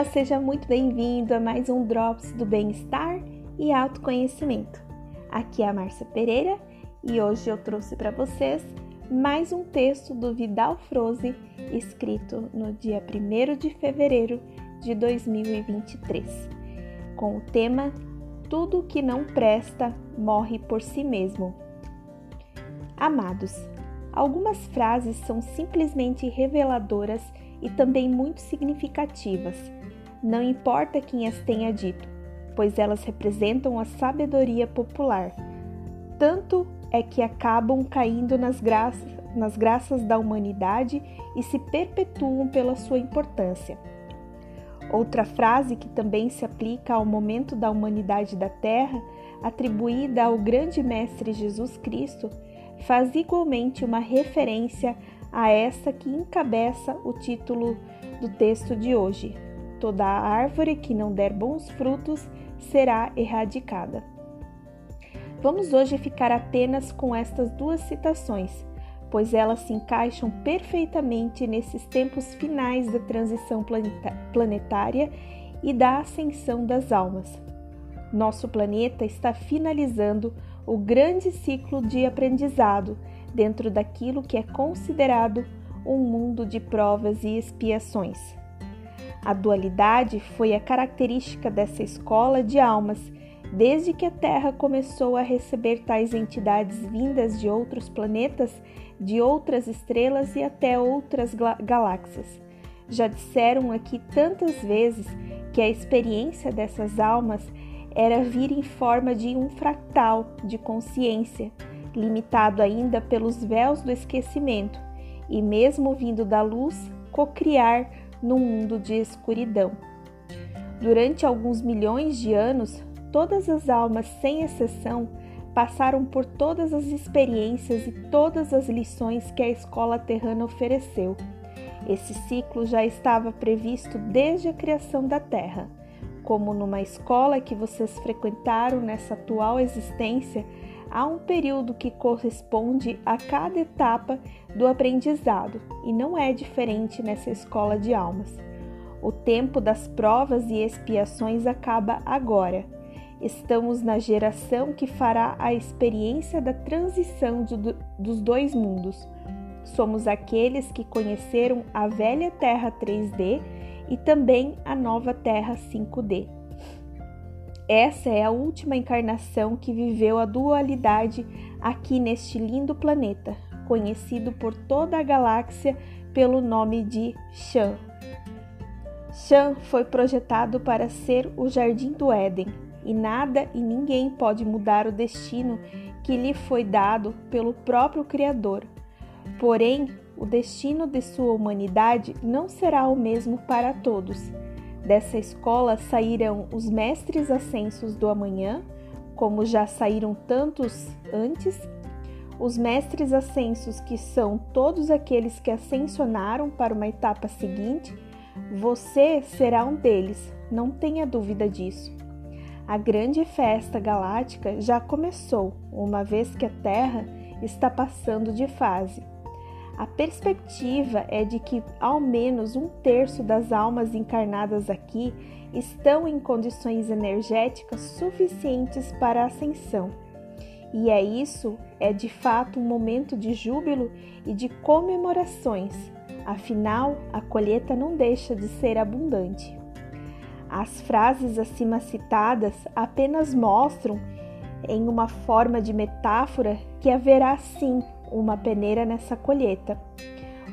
Olá, seja muito bem-vindo a mais um Drops do Bem-Estar e Autoconhecimento. Aqui é a Márcia Pereira e hoje eu trouxe para vocês mais um texto do Vidal Froze, escrito no dia 1 de fevereiro de 2023, com o tema Tudo que não presta morre por si mesmo. Amados, algumas frases são simplesmente reveladoras e também muito significativas. Não importa quem as tenha dito, pois elas representam a sabedoria popular. Tanto é que acabam caindo nas graças, nas graças da humanidade e se perpetuam pela sua importância. Outra frase que também se aplica ao momento da humanidade da Terra, atribuída ao grande Mestre Jesus Cristo, faz igualmente uma referência a essa que encabeça o título do texto de hoje: Toda árvore que não der bons frutos será erradicada. Vamos hoje ficar apenas com estas duas citações, pois elas se encaixam perfeitamente nesses tempos finais da transição planetária e da ascensão das almas. Nosso planeta está finalizando o grande ciclo de aprendizado dentro daquilo que é considerado um mundo de provas e expiações. A dualidade foi a característica dessa escola de almas desde que a Terra começou a receber tais entidades vindas de outros planetas, de outras estrelas e até outras galáxias. Já disseram aqui tantas vezes que a experiência dessas almas era vir em forma de um fractal de consciência limitado ainda pelos véus do esquecimento, e mesmo vindo da luz, cocriar num mundo de escuridão. Durante alguns milhões de anos, todas as almas, sem exceção, passaram por todas as experiências e todas as lições que a escola terrana ofereceu. Esse ciclo já estava previsto desde a criação da Terra. Como numa escola que vocês frequentaram nessa atual existência, há um período que corresponde a cada etapa do aprendizado e não é diferente nessa escola de almas. O tempo das provas e expiações acaba agora. Estamos na geração que fará a experiência da transição do, dos dois mundos. Somos aqueles que conheceram a velha Terra 3D e também a nova Terra 5D. Essa é a última encarnação que viveu a dualidade aqui neste lindo planeta, conhecido por toda a galáxia pelo nome de Shan. Shan foi projetado para ser o jardim do Éden, e nada e ninguém pode mudar o destino que lhe foi dado pelo próprio Criador. Porém, o destino de sua humanidade não será o mesmo para todos Dessa escola sairão os mestres ascensos do amanhã, como já saíram tantos antes, os mestres ascensos, que são todos aqueles que ascensionaram para uma etapa seguinte, você será um deles, não tenha dúvida disso. A grande festa galáctica já começou, uma vez que a Terra está passando de fase. A perspectiva é de que ao menos um terço das almas encarnadas aqui estão em condições energéticas suficientes para a ascensão. E é isso, é de fato um momento de júbilo e de comemorações, afinal, a colheita não deixa de ser abundante. As frases acima citadas apenas mostram, em uma forma de metáfora, que haverá sim uma peneira nessa colheita.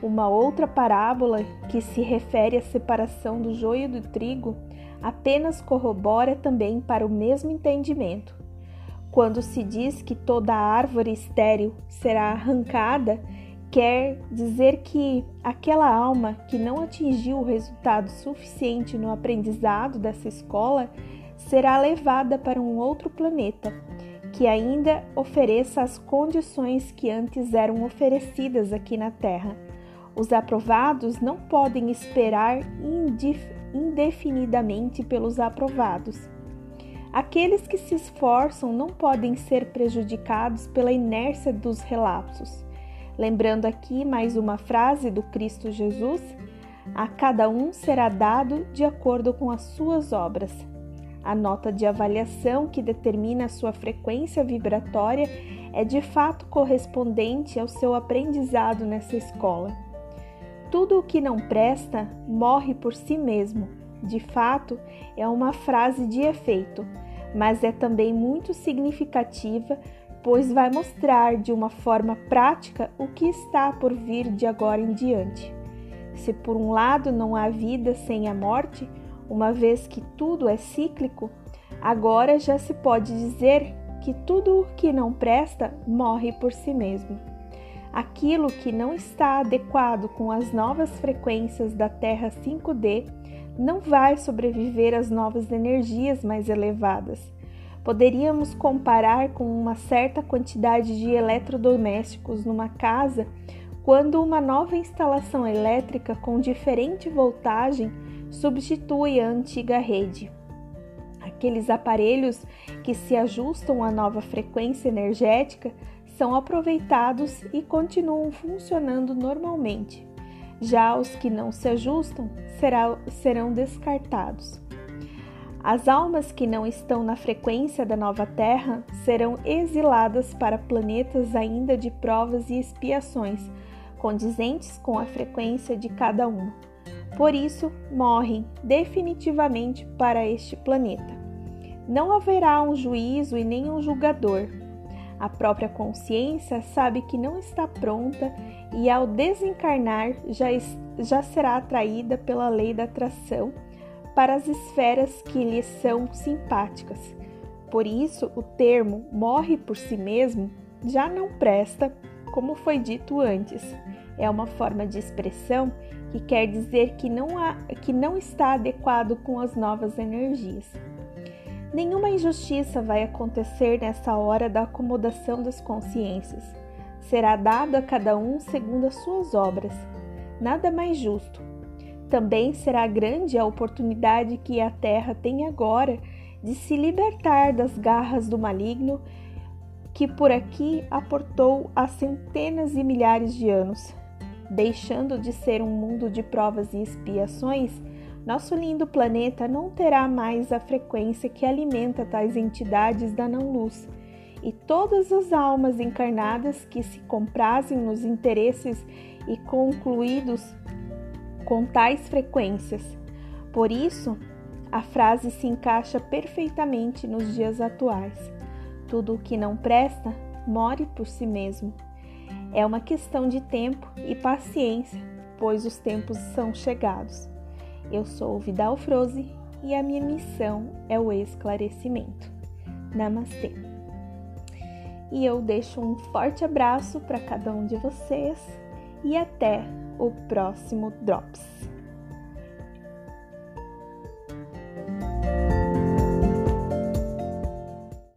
Uma outra parábola, que se refere à separação do joio do trigo, apenas corrobora também para o mesmo entendimento. Quando se diz que toda árvore estéril será arrancada, quer dizer que aquela alma que não atingiu o resultado suficiente no aprendizado dessa escola será levada para um outro planeta que ainda ofereça as condições que antes eram oferecidas aqui na Terra. Os aprovados não podem esperar indefinidamente pelos aprovados. Aqueles que se esforçam não podem ser prejudicados pela inércia dos relapsos. Lembrando aqui mais uma frase do Cristo Jesus: A cada um será dado de acordo com as suas obras. A nota de avaliação que determina a sua frequência vibratória é de fato correspondente ao seu aprendizado nessa escola. Tudo o que não presta morre por si mesmo. De fato, é uma frase de efeito, mas é também muito significativa, pois vai mostrar de uma forma prática o que está por vir de agora em diante. Se por um lado não há vida sem a morte, uma vez que tudo é cíclico, agora já se pode dizer que tudo o que não presta morre por si mesmo. Aquilo que não está adequado com as novas frequências da Terra 5D não vai sobreviver às novas energias mais elevadas. Poderíamos comparar com uma certa quantidade de eletrodomésticos numa casa quando uma nova instalação elétrica com diferente voltagem substitui a antiga rede. Aqueles aparelhos que se ajustam à nova frequência energética são aproveitados e continuam funcionando normalmente. Já os que não se ajustam serão descartados. As almas que não estão na frequência da nova Terra serão exiladas para planetas ainda de provas e expiações, condizentes com a frequência de cada uma. Por isso, morrem definitivamente para este planeta. Não haverá um juízo e nem um julgador. A própria consciência sabe que não está pronta e, ao desencarnar, já, já será atraída pela lei da atração para as esferas que lhe são simpáticas. Por isso, o termo morre por si mesmo já não presta, como foi dito antes. É uma forma de expressão que quer dizer que não, há, que não está adequado com as novas energias. Nenhuma injustiça vai acontecer nessa hora da acomodação das consciências. Será dado a cada um segundo as suas obras. Nada mais justo. Também será grande a oportunidade que a Terra tem agora de se libertar das garras do maligno que por aqui aportou há centenas e milhares de anos. Deixando de ser um mundo de provas e expiações, nosso lindo planeta não terá mais a frequência que alimenta tais entidades da não-luz, e todas as almas encarnadas que se comprazem nos interesses e concluídos com tais frequências. Por isso, a frase se encaixa perfeitamente nos dias atuais. Tudo o que não presta morre por si mesmo. É uma questão de tempo e paciência, pois os tempos são chegados. Eu sou o Vidal Froze e a minha missão é o esclarecimento. Namastê! E eu deixo um forte abraço para cada um de vocês e até o próximo Drops.